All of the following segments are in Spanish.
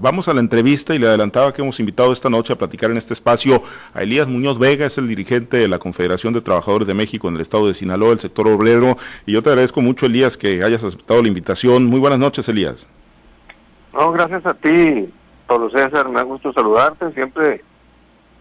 vamos a la entrevista y le adelantaba que hemos invitado esta noche a platicar en este espacio a Elías Muñoz Vega, es el dirigente de la Confederación de Trabajadores de México en el estado de Sinaloa, el sector obrero. Y yo te agradezco mucho, Elías, que hayas aceptado la invitación. Muy buenas noches, Elías. No, gracias a ti, Pablo César. Me ha gusto saludarte. Siempre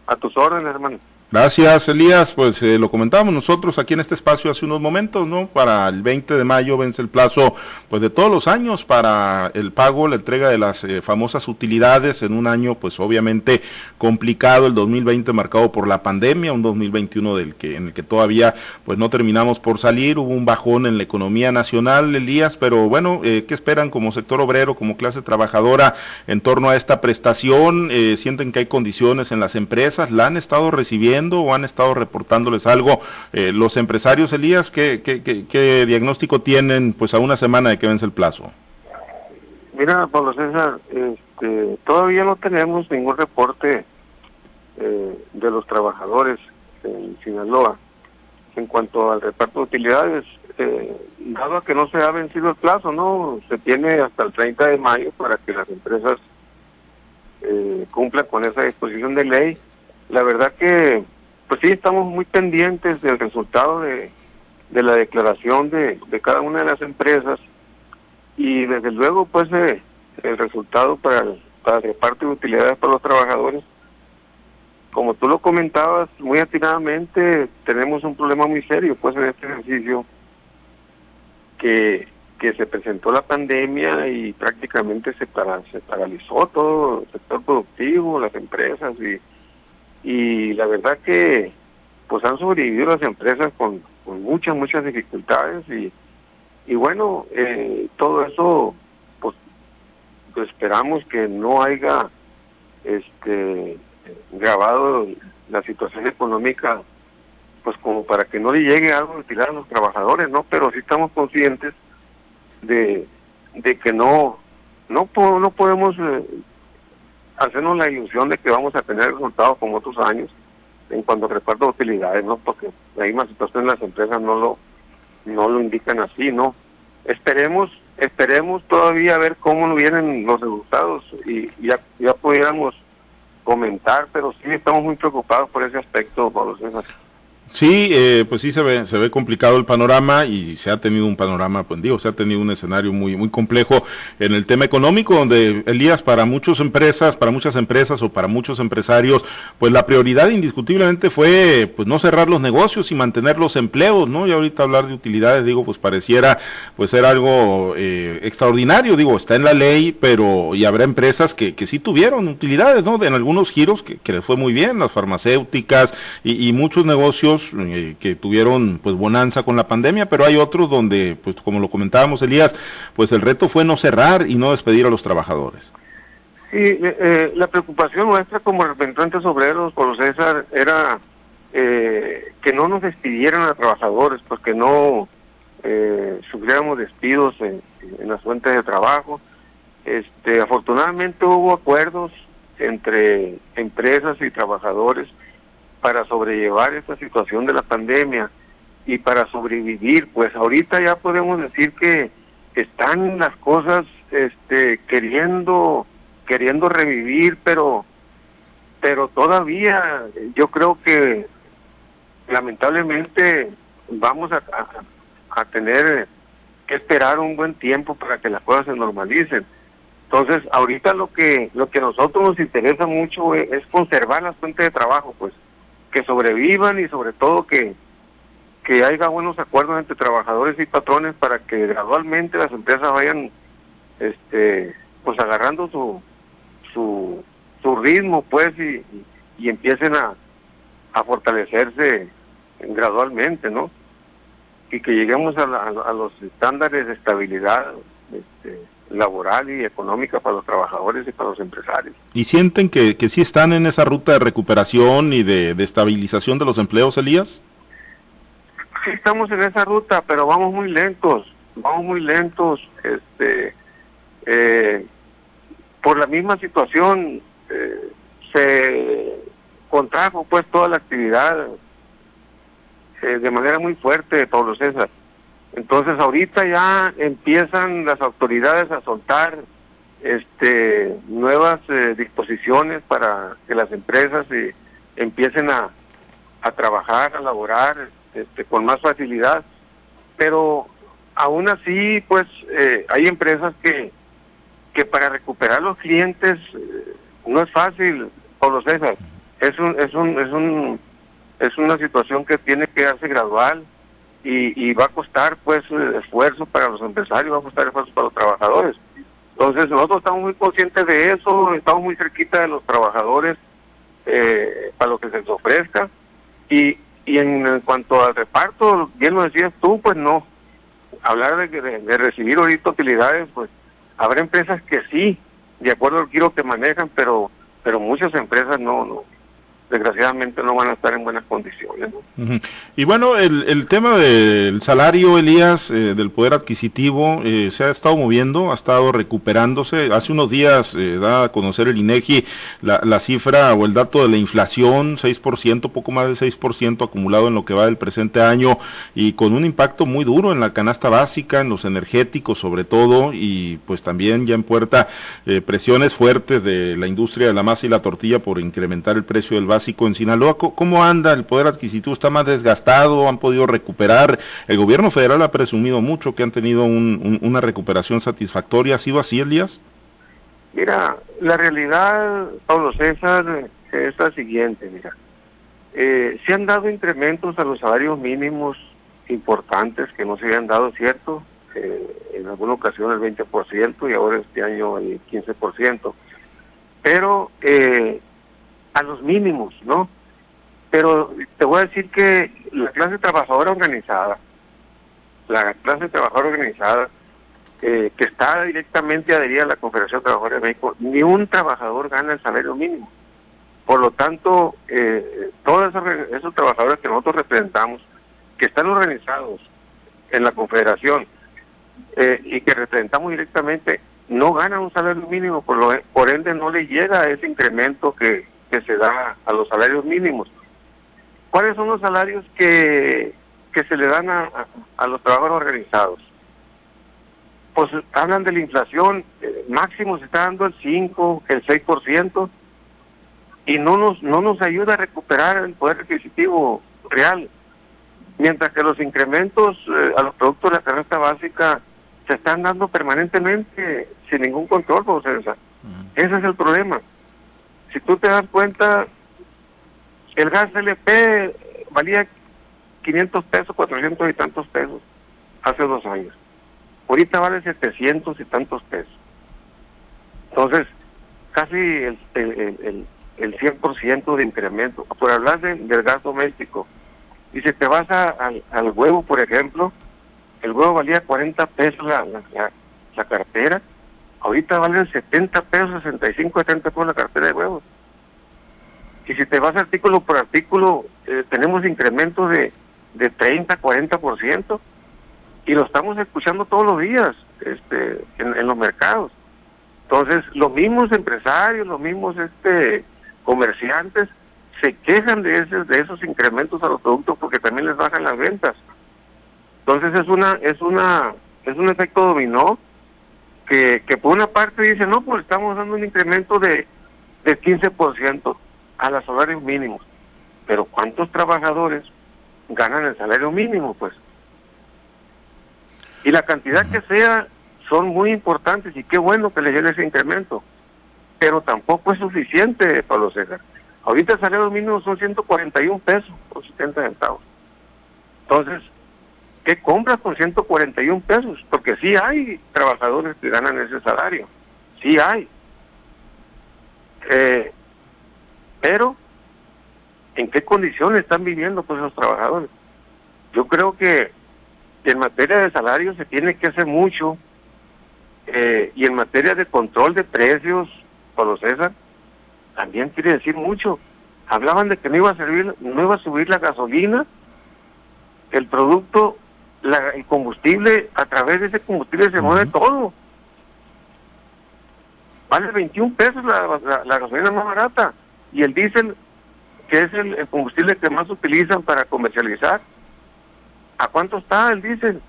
a tus órdenes, hermano. Gracias, Elías. Pues eh, lo comentábamos nosotros aquí en este espacio hace unos momentos, ¿no? Para el 20 de mayo vence el plazo, pues de todos los años para el pago, la entrega de las eh, famosas utilidades en un año, pues obviamente complicado, el 2020 marcado por la pandemia, un 2021 del que en el que todavía, pues no terminamos por salir, hubo un bajón en la economía nacional, Elías, pero bueno, eh, ¿qué esperan como sector obrero, como clase trabajadora en torno a esta prestación? ¿Sienten que hay condiciones en las empresas? ¿La han estado recibiendo? O han estado reportándoles algo eh, los empresarios, Elías? ¿qué, qué, diagnóstico tienen pues a una semana de que vence el plazo? Mira, Pablo César, este, todavía no tenemos ningún reporte eh, de los trabajadores en Sinaloa en cuanto al reparto de utilidades. Eh, dado que no se ha vencido el plazo, no se tiene hasta el 30 de mayo para que las empresas cumplan con esa disposición de ley la verdad que, pues sí, estamos muy pendientes del resultado de, la declaración de, cada una de las empresas y desde luego, pues, eh, el resultado para el, para el reparto de utilidades para los trabajadores. Como tú lo comentabas muy atinadamente, tenemos un problema muy serio, pues, en este ejercicio que que se presentó la pandemia y prácticamente se, se paralizó todo el sector productivo, las empresas y y la verdad que pues han sobrevivido las empresas con, muchas, muchas dificultades y, y bueno, eh, todo eso pues, esperamos que no haya este grabado la situación económica pues como para que no le llegue algo a tirar a los trabajadores, ¿no? Pero sí estamos conscientes de, de que no no, no podemos eh, hacernos la ilusión de que vamos a tener resultados como otros años en cuanto a utilidades, ¿no? Porque la misma situación en las empresas no lo, no lo indican así, ¿no? Esperemos, esperemos todavía ver cómo vienen los resultados y ya, ya pudiéramos comentar, pero sí estamos muy preocupados por ese aspecto, Pablo César. Sí, eh, pues sí se ve, se ve complicado el panorama y se ha tenido un panorama, pues digo, se ha tenido un escenario muy, muy complejo en el tema económico, donde Elías, para muchas empresas, para muchas empresas o para muchos empresarios, pues la prioridad indiscutiblemente fue, pues no cerrar los negocios y mantener los empleos, ¿no? Y ahorita hablar de utilidades, digo, pues pareciera, pues ser algo eh, extraordinario, digo, está en la ley, pero y habrá empresas que, que sí tuvieron utilidades, ¿no? En algunos giros que, que les fue muy bien, las farmacéuticas y muchos negocios eh, que tuvieron pues bonanza con la pandemia, pero hay otros donde, pues como lo comentábamos Elías, pues el reto fue no cerrar y no despedir a los trabajadores. Sí, eh, eh, la preocupación nuestra como representantes obreros, por César, era que no nos despidieran a trabajadores, porque no sufriéramos despidos en, en, las fuentes de trabajo. Este, afortunadamente hubo acuerdos entre empresas y trabajadores para sobrellevar esta situación de la pandemia y para sobrevivir, pues ahorita ya podemos decir que están las cosas este queriendo queriendo revivir, pero pero todavía yo creo que lamentablemente vamos a, tener que esperar un buen tiempo para que las cosas se normalicen. Entonces, ahorita lo que lo que a nosotros nos interesa mucho es, es conservar las fuentes de trabajo, pues que sobrevivan y sobre todo que, que haya buenos acuerdos entre trabajadores y patrones para que gradualmente las empresas vayan este pues agarrando su su, su ritmo pues y, y empiecen a, a fortalecerse gradualmente no y que lleguemos a, a los estándares de estabilidad este, laboral y económica para los trabajadores y para los empresarios. ¿Y sienten que, que sí están en esa ruta de recuperación y de, estabilización de los empleos, Elías? Sí, estamos en esa ruta, pero vamos muy lentos, vamos muy lentos. Este, eh, por la misma situación eh, se contrajo pues toda la actividad eh, de manera muy fuerte, Pablo César. Entonces ahorita ya empiezan las autoridades a soltar este nuevas disposiciones para que las empresas empiecen a, a trabajar, a laborar este, con más facilidad, pero aún así, pues eh, hay empresas que, que para recuperar los clientes eh, no es fácil, Pablo César. Es un, es un, es un, es una situación que tiene que darse gradual y, y va a costar pues esfuerzo para los empresarios, va a costar esfuerzo para los trabajadores. Entonces nosotros estamos muy conscientes de eso, estamos muy cerquita de los trabajadores eh, para lo que se les ofrezca y, y en, cuanto al reparto, bien lo decías tú, pues no. Hablar de, de, recibir ahorita utilidades, pues habrá empresas que sí, de acuerdo al giro que manejan, pero pero muchas empresas no, no desgraciadamente no van a estar en buenas condiciones. Y bueno, el, el, tema del salario, Elías, eh, del poder adquisitivo, eh, se ha estado moviendo, ha estado recuperándose. Hace unos días eh, da a conocer el INEGI la, la, cifra o el dato de la inflación, 6%, poco más de 6% acumulado en lo que va del presente año y con un impacto muy duro en la canasta básica, en los energéticos sobre todo y pues también ya en puerta presiones fuertes de la industria de la masa y la tortilla por incrementar el precio del básico en Sinaloa. ¿Cómo anda el poder adquisitivo? ¿Está más desgastado? ¿Han podido recuperar? El gobierno federal ha presumido mucho que han tenido una recuperación satisfactoria. ¿Ha sido así, Elías? Mira, la realidad, Pablo César, es la siguiente, mira. Eh, se han dado incrementos a los salarios mínimos importantes que no se habían dado, ¿cierto? Eh, en alguna ocasión el 20% y ahora este año el 15%. Pero eh, a los mínimos, ¿no? Pero te voy a decir que la clase trabajadora organizada, la clase trabajadora organizada, eh, que está directamente adherida a la Confederación Trabajadora de México, ni un trabajador gana el salario mínimo. Por lo tanto, eh, todos esos, trabajadores que nosotros representamos, que están organizados en la Confederación eh, y que representamos directamente, no ganan un salario mínimo, por, lo, por ende no le llega ese incremento que, que se da a los salarios mínimos. ¿Cuáles son los salarios que, que se le dan a, a, los trabajadores organizados? Pues hablan de la inflación, eh, máximo se está dando el 5, el 6%, y no nos, no nos ayuda a recuperar el poder adquisitivo real. Mientras que los incrementos eh, a los productos de la canasta básica se están dando permanentemente sin ningún control, pues, Ese es el problema si tú te das cuenta, el gas LP valía 500 pesos, 400 y tantos pesos hace dos años. Ahorita vale 700 y tantos pesos. Entonces, casi el, el, el, 100% de incremento. Por hablar del gas doméstico, y si te vas al huevo, por ejemplo, el huevo valía 40 pesos la, la, la cartera, Ahorita valen 70 pesos, 65, 70 pesos la cartera de huevos. Y si te vas artículo por artículo, eh, tenemos incrementos de, de 30, 40%. Y lo estamos escuchando todos los días este, en, los mercados. Entonces, los mismos empresarios, los mismos este, comerciantes se quejan de, esos, de esos incrementos a los productos porque también les bajan las ventas. Entonces es una es una es un efecto dominó que, por una parte dice, no, pues estamos dando un incremento de, de 15% a los salarios mínimos. Pero ¿cuántos trabajadores ganan el salario mínimo? Pues. Y la cantidad que sea son muy importantes y qué bueno que le llegue ese incremento. Pero tampoco es suficiente, Pablo César. Ahorita el salario mínimo son 141 pesos por 70 centavos. Entonces, ¿qué compras con 141 pesos? Porque sí hay trabajadores que ganan ese salario, sí hay. Eh, pero, ¿en qué condiciones están viviendo pues esos trabajadores? Yo creo que, en materia de salario se tiene que hacer mucho eh, y en materia de control de precios, Pablo César, también quiere decir mucho. Hablaban de que no iba a servir, no iba a subir la gasolina, el producto el combustible, a través de ese combustible se mueve todo. Vale 21 pesos la, la, gasolina más barata y el diésel, que es el, combustible que más utilizan para comercializar, ¿a cuánto está el diésel?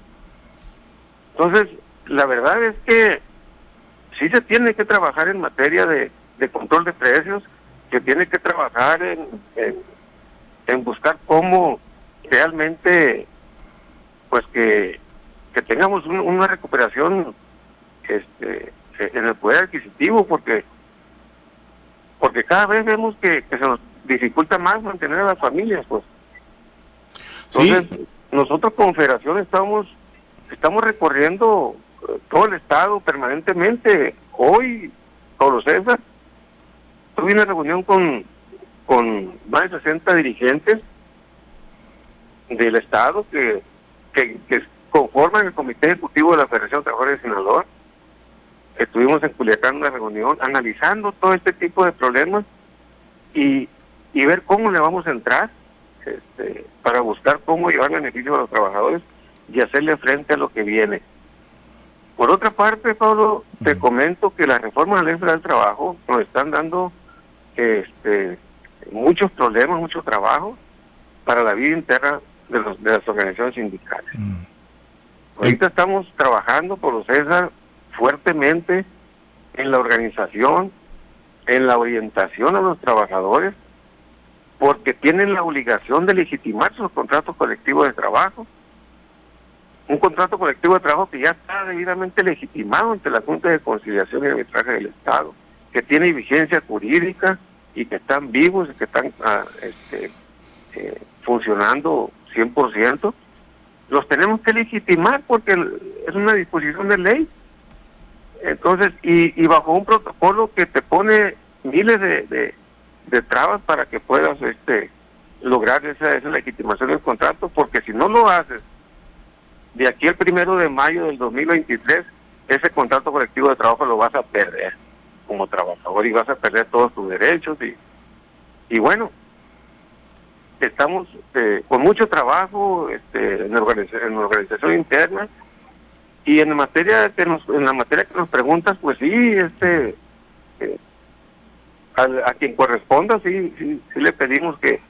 Entonces, la verdad es que sí se tiene que trabajar en materia de, de control de precios que tiene que trabajar en, en, buscar cómo realmente pues que, que tengamos una recuperación este en el poder adquisitivo porque porque cada vez vemos que, se nos dificulta más mantener a las familias pues. Entonces nosotros como federación estamos estamos recorriendo eh, todo el estado permanentemente. Hoy Pablo César tuve una reunión con con más de 60 dirigentes del estado que, que, que conforman el comité ejecutivo de la Federación de Trabajadores de Sinaloa estuvimos en Culiacán en una reunión analizando todo este tipo de problemas y, y ver cómo le vamos a entrar este, para buscar cómo llevar beneficio a los trabajadores y hacerle frente a lo que viene. Por otra parte, Pablo, te comento que las reformas de la ley del trabajo nos están dando este, muchos problemas, mucho trabajo para la vida interna de, los, de las organizaciones sindicales. Ahorita estamos trabajando por César fuertemente en la organización, en la orientación a los trabajadores, porque tienen la obligación de legitimar sus contratos colectivos de trabajo. Un contrato colectivo de trabajo que ya está debidamente legitimado ante la Junta de Conciliación y Arbitraje del Estado, que tiene vigencia jurídica y que están vivos y que están ah, este, eh, funcionando 100%, los tenemos que legitimar porque es una disposición de ley entonces, y, bajo un protocolo que te pone miles de, de, trabas para que puedas este lograr esa, esa legitimación del contrato, porque si no lo haces, de aquí al primero de mayo del 2023, ese contrato colectivo de trabajo lo vas a perder como trabajador y vas a perder todos tus derechos. Y, y bueno, estamos eh, con mucho trabajo este, en, organización, en organización interna. Y en la materia que nos, en la materia que nos preguntas, pues sí, este, eh, a, quien corresponda, sí, sí, sí le pedimos que,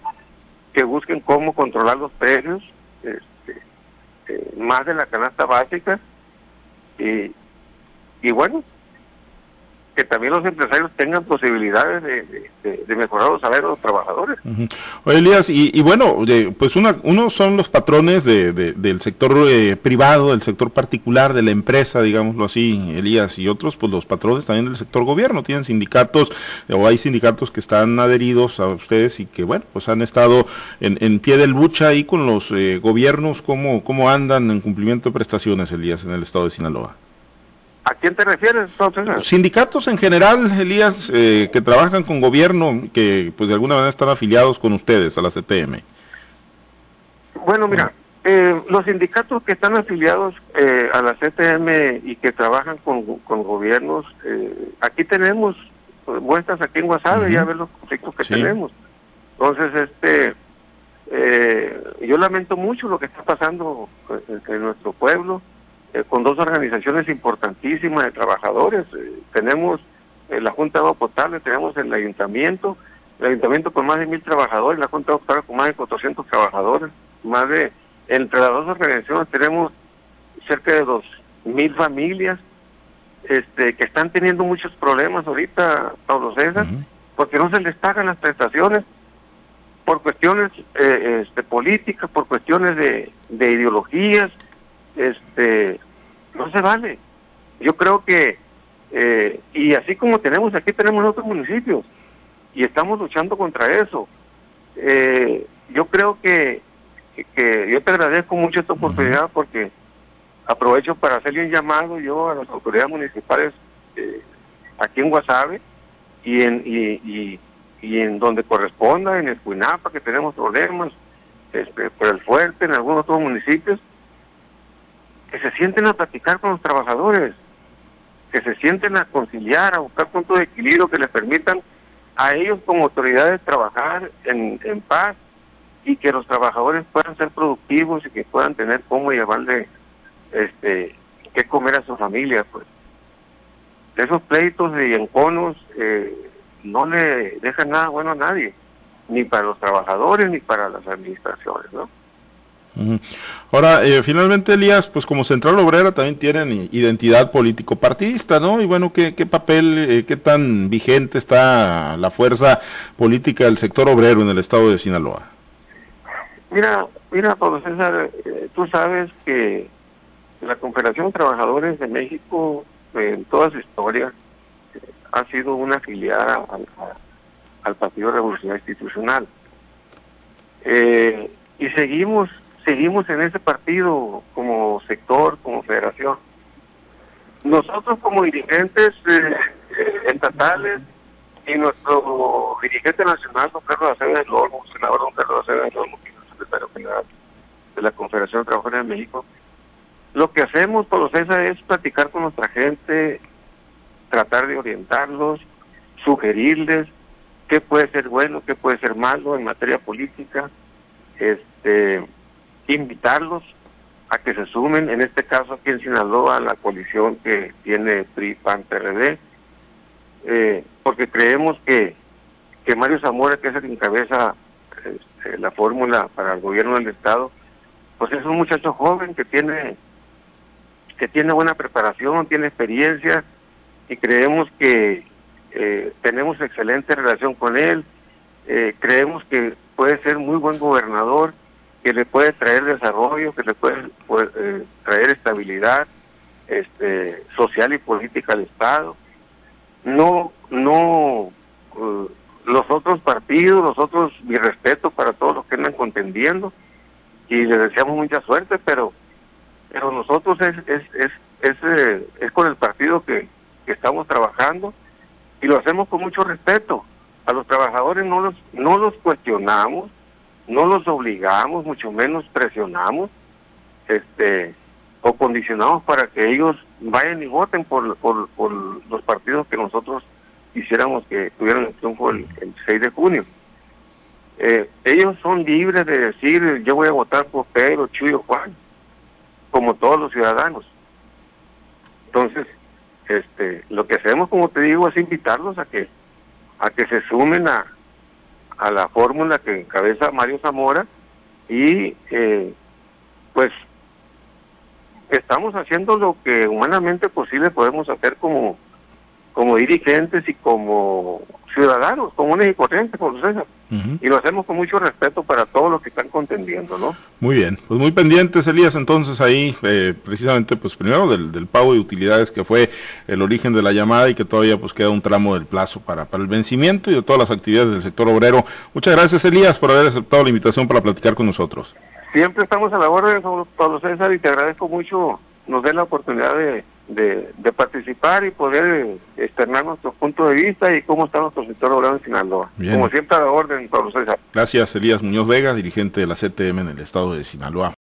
que busquen cómo controlar los precios, este, eh, más de la canasta básica, y, y bueno, que también los empresarios tengan posibilidades de, mejorar los salarios de los trabajadores. Oye, Elías, y, bueno, pues una, unos son los patrones del sector eh, privado, del sector particular, de la empresa, digámoslo así, Elías, y otros, pues los patrones también del sector gobierno, tienen sindicatos, o hay sindicatos que están adheridos a ustedes y que, bueno, pues han estado en, pie del lucha ahí con los eh, gobiernos, ¿cómo, ¿cómo andan en cumplimiento de prestaciones, Elías, en el estado de Sinaloa? ¿A quién te refieres, entonces? Sindicatos en general, Elías, eh, que trabajan con gobierno, que pues de alguna manera están afiliados con ustedes a la CTM. Bueno, mira, eh, los sindicatos que están afiliados eh, a la CTM y que trabajan con, gobiernos, aquí tenemos muestras aquí en WhatsApp, ya ver los conflictos que tenemos. Entonces, este, yo lamento mucho lo que está pasando en nuestro pueblo. Eh, con dos organizaciones importantísimas de trabajadores. Eh, tenemos eh, la Junta de Agua Potable, tenemos el Ayuntamiento, el Ayuntamiento con más de mil trabajadores, la Junta de Agua Potable con más de 400 trabajadores, más de, entre las dos organizaciones tenemos cerca de dos mil familias este, que están teniendo muchos problemas ahorita, Pablo César, porque no se les pagan las prestaciones por cuestiones este, políticas, por cuestiones de, de ideologías, este no se vale. Yo creo que, eh, y así como tenemos aquí, tenemos otros municipios, y estamos luchando contra eso. Eh, yo creo que, que, yo te agradezco mucho esta oportunidad porque aprovecho para hacerle un llamado yo a las autoridades municipales eh, aquí en Guasave y en, y, y, en donde corresponda, en el Cuinapa, que tenemos problemas, este, por el Fuerte, en algunos otros municipios, que se sienten a platicar con los trabajadores, que se sienten a conciliar, a buscar puntos de equilibrio que les permitan a ellos como autoridades trabajar en, paz y que los trabajadores puedan ser productivos y que puedan tener cómo llevarle este qué comer a su familia pues. Esos pleitos y enconos eh, no le dejan nada bueno a nadie ni para los trabajadores ni para las administraciones no Ahora, eh, finalmente, Elías, pues como Central Obrera también tienen identidad político-partidista, ¿no? Y bueno, ¿qué, qué papel, eh, qué tan vigente está la fuerza política del sector obrero en el estado de Sinaloa? Mira, mira, César, eh, tú sabes que la Confederación de Trabajadores de México, en toda su historia, ha sido una afiliada al, Partido Revolucionario Institucional. y seguimos seguimos en ese partido como sector, como federación. Nosotros como dirigentes eh, estatales y nuestro dirigente nacional, don Carlos Acevedo del Olmo, senador don Carlos Acevedo del que es el secretario general de la Confederación de Trabajadores de México, lo que hacemos, por César, es platicar con nuestra gente, tratar de orientarlos, sugerirles qué puede ser bueno, qué puede ser malo en materia política, este invitarlos a que se sumen, en este caso aquí en Sinaloa, a la coalición que tiene PRI, PAN, PRD, eh, porque creemos que, que Mario Zamora, que es el que encabeza este, la fórmula para el gobierno del Estado, pues es un muchacho joven que tiene que tiene buena preparación, tiene experiencia y creemos que eh, tenemos excelente relación con él, eh, creemos que puede ser muy buen gobernador que le puede traer desarrollo, que le puede, eh, traer estabilidad este, social y política al Estado. No, no, uh, los otros partidos, los otros, mi respeto para todos los que andan contendiendo y les deseamos mucha suerte, pero, pero nosotros es, es, es, es, eh, es con el partido que, que estamos trabajando y lo hacemos con mucho respeto. A los trabajadores no los, no los cuestionamos, no los obligamos, mucho menos presionamos, este, o condicionamos para que ellos vayan y voten por, los partidos que nosotros quisiéramos que tuvieran el triunfo el, 6 de junio. Eh, ellos son libres de decir yo voy a votar por Pedro, Chuyo, Juan, como todos los ciudadanos. Entonces, este, lo que hacemos, como te digo, es invitarlos a que a que se sumen a, a la fórmula que encabeza Mario Zamora y eh, pues estamos haciendo lo que humanamente posible podemos hacer como, como dirigentes y como ciudadanos comunes y corrientes, por César. Y lo hacemos con mucho respeto para todos los que están contendiendo, ¿no? Muy bien, pues muy pendientes, Elías, entonces ahí, eh, precisamente, pues primero del, del, pago de utilidades que fue el origen de la llamada y que todavía pues queda un tramo del plazo para, para el vencimiento y de todas las actividades del sector obrero. Muchas gracias, Elías, por haber aceptado la invitación para platicar con nosotros. Siempre estamos a la orden, Pablo César, y te agradezco mucho, nos den la oportunidad de de, participar y poder externar nuestro punto de vista y cómo está nuestro sector obrero en Sinaloa. Como siempre a la orden, César. Gracias, Elías Muñoz Vega, dirigente de la CTM en el estado de Sinaloa.